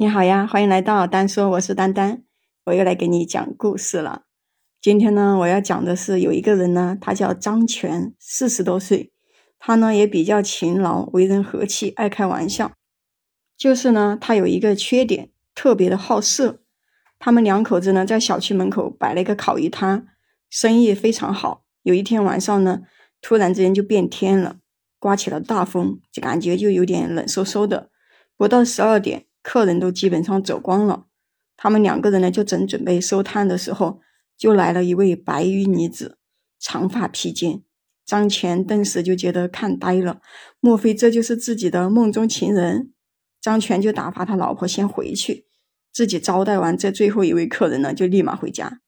你好呀，欢迎来到丹说，我是丹丹，我又来给你讲故事了。今天呢，我要讲的是有一个人呢，他叫张全，四十多岁，他呢也比较勤劳，为人和气，爱开玩笑。就是呢，他有一个缺点，特别的好色。他们两口子呢，在小区门口摆了一个烤鱼摊，生意非常好。有一天晚上呢，突然之间就变天了，刮起了大风，就感觉就有点冷飕飕的。不到十二点。客人都基本上走光了，他们两个人呢就正准备收摊的时候，就来了一位白衣女子，长发披肩。张全顿时就觉得看呆了，莫非这就是自己的梦中情人？张全就打发他老婆先回去，自己招待完这最后一位客人呢，就立马回家。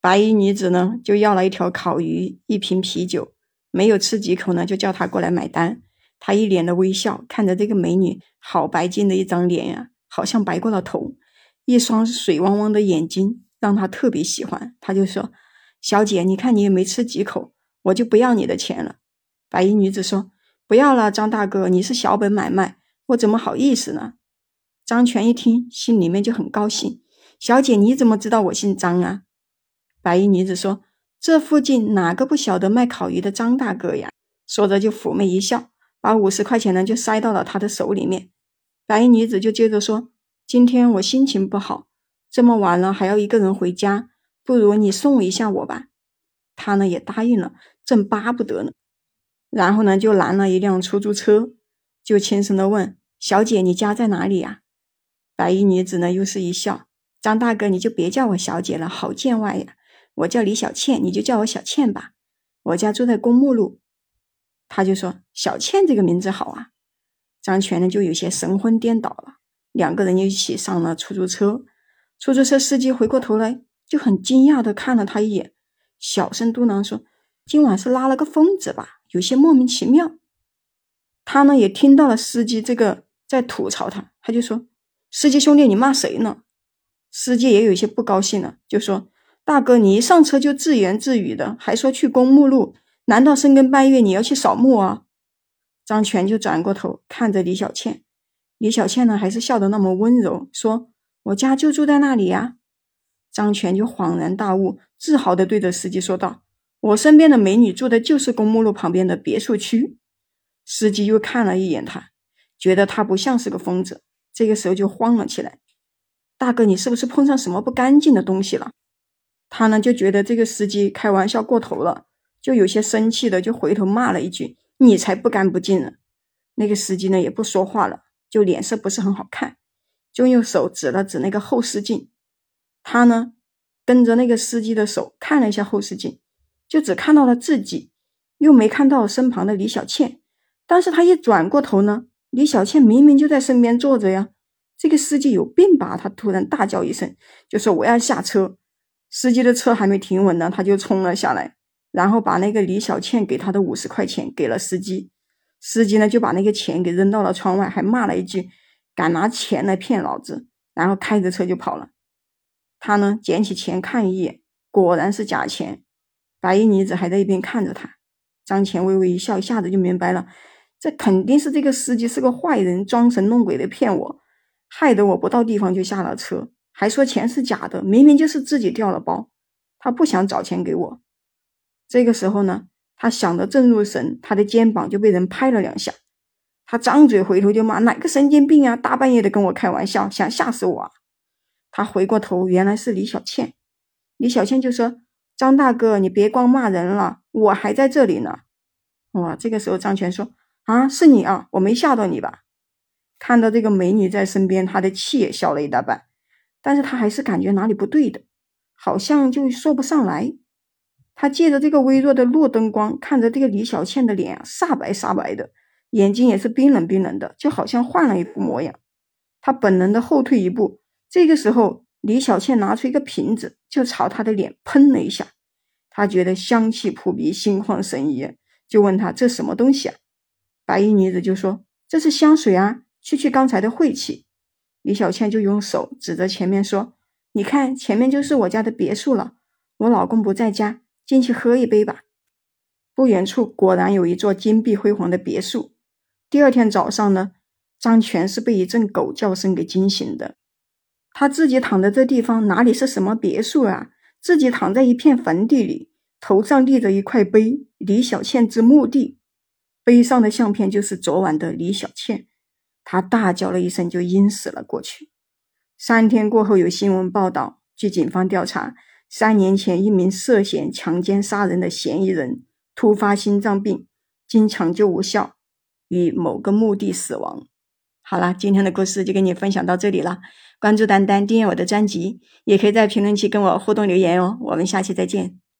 白衣女子呢就要了一条烤鱼，一瓶啤酒，没有吃几口呢，就叫他过来买单。他一脸的微笑，看着这个美女，好白净的一张脸呀，好像白过了头，一双水汪汪的眼睛让他特别喜欢。他就说：“小姐，你看你也没吃几口，我就不要你的钱了。”白衣女子说：“不要了，张大哥，你是小本买卖，我怎么好意思呢？”张全一听，心里面就很高兴：“小姐，你怎么知道我姓张啊？”白衣女子说：“这附近哪个不晓得卖烤鱼的张大哥呀？”说着就妩媚一笑。把五十块钱呢就塞到了他的手里面，白衣女子就接着说：“今天我心情不好，这么晚了还要一个人回家，不如你送一下我吧。”他呢也答应了，正巴不得呢。然后呢就拦了一辆出租车，就轻声的问：“小姐，你家在哪里呀？”白衣女子呢又是一笑：“张大哥，你就别叫我小姐了，好见外呀。我叫李小倩，你就叫我小倩吧。我家住在公墓路。”他就说：“小倩这个名字好啊。”张全呢就有些神魂颠倒了。两个人就一起上了出租车，出租车司机回过头来就很惊讶的看了他一眼，小声嘟囔说：“今晚是拉了个疯子吧？有些莫名其妙。”他呢也听到了司机这个在吐槽他，他就说：“司机兄弟，你骂谁呢？”司机也有些不高兴了，就说：“大哥，你一上车就自言自语的，还说去公墓路。”难道深更半夜你要去扫墓啊？张全就转过头看着李小倩，李小倩呢还是笑得那么温柔，说：“我家就住在那里呀。”张全就恍然大悟，自豪地对着司机说道：“我身边的美女住的就是公墓路旁边的别墅区。”司机又看了一眼他，觉得他不像是个疯子，这个时候就慌了起来：“大哥，你是不是碰上什么不干净的东西了？”他呢就觉得这个司机开玩笑过头了。就有些生气的，就回头骂了一句：“你才不干不净呢！”那个司机呢也不说话了，就脸色不是很好看，就用手指了指那个后视镜。他呢跟着那个司机的手看了一下后视镜，就只看到了自己，又没看到身旁的李小倩。但是他一转过头呢，李小倩明明就在身边坐着呀！这个司机有病吧？他突然大叫一声，就说：“我要下车！”司机的车还没停稳呢，他就冲了下来。然后把那个李小倩给他的五十块钱给了司机，司机呢就把那个钱给扔到了窗外，还骂了一句：“敢拿钱来骗老子！”然后开着车就跑了。他呢捡起钱看一眼，果然是假钱。白衣女子还在一边看着他。张乾微微一笑，一下子就明白了，这肯定是这个司机是个坏人，装神弄鬼的骗我，害得我不到地方就下了车，还说钱是假的，明明就是自己掉了包，他不想找钱给我。这个时候呢，他想的正入神，他的肩膀就被人拍了两下，他张嘴回头就骂：“哪个神经病啊！大半夜的跟我开玩笑，想吓死我！”啊！”他回过头，原来是李小倩。李小倩就说：“张大哥，你别光骂人了，我还在这里呢。”哇！这个时候张全说：“啊，是你啊，我没吓到你吧？”看到这个美女在身边，他的气也消了一大半，但是他还是感觉哪里不对的，好像就说不上来。他借着这个微弱的路灯光，看着这个李小倩的脸，煞白煞白的，眼睛也是冰冷冰冷的，就好像换了一副模样。他本能的后退一步。这个时候，李小倩拿出一个瓶子，就朝他的脸喷了一下。他觉得香气扑鼻，心旷神怡，就问他这什么东西啊？白衣女子就说这是香水啊，去去刚才的晦气。李小倩就用手指着前面说：“你看，前面就是我家的别墅了，我老公不在家。”进去喝一杯吧。不远处果然有一座金碧辉煌的别墅。第二天早上呢，张全是被一阵狗叫声给惊醒的。他自己躺在这地方哪里是什么别墅啊？自己躺在一片坟地里，头上立着一块碑——李小倩之墓地。碑上的相片就是昨晚的李小倩。他大叫了一声，就晕死了过去。三天过后，有新闻报道，据警方调查，三年前一名涉嫌强奸杀人的嫌疑人突发心脏病，经抢救无效，于某个墓地死亡。好了，今天的故事就跟你分享到这里了。关注丹丹，订阅我的专辑，也可以在评论区跟我互动留言哦。我们下期再见。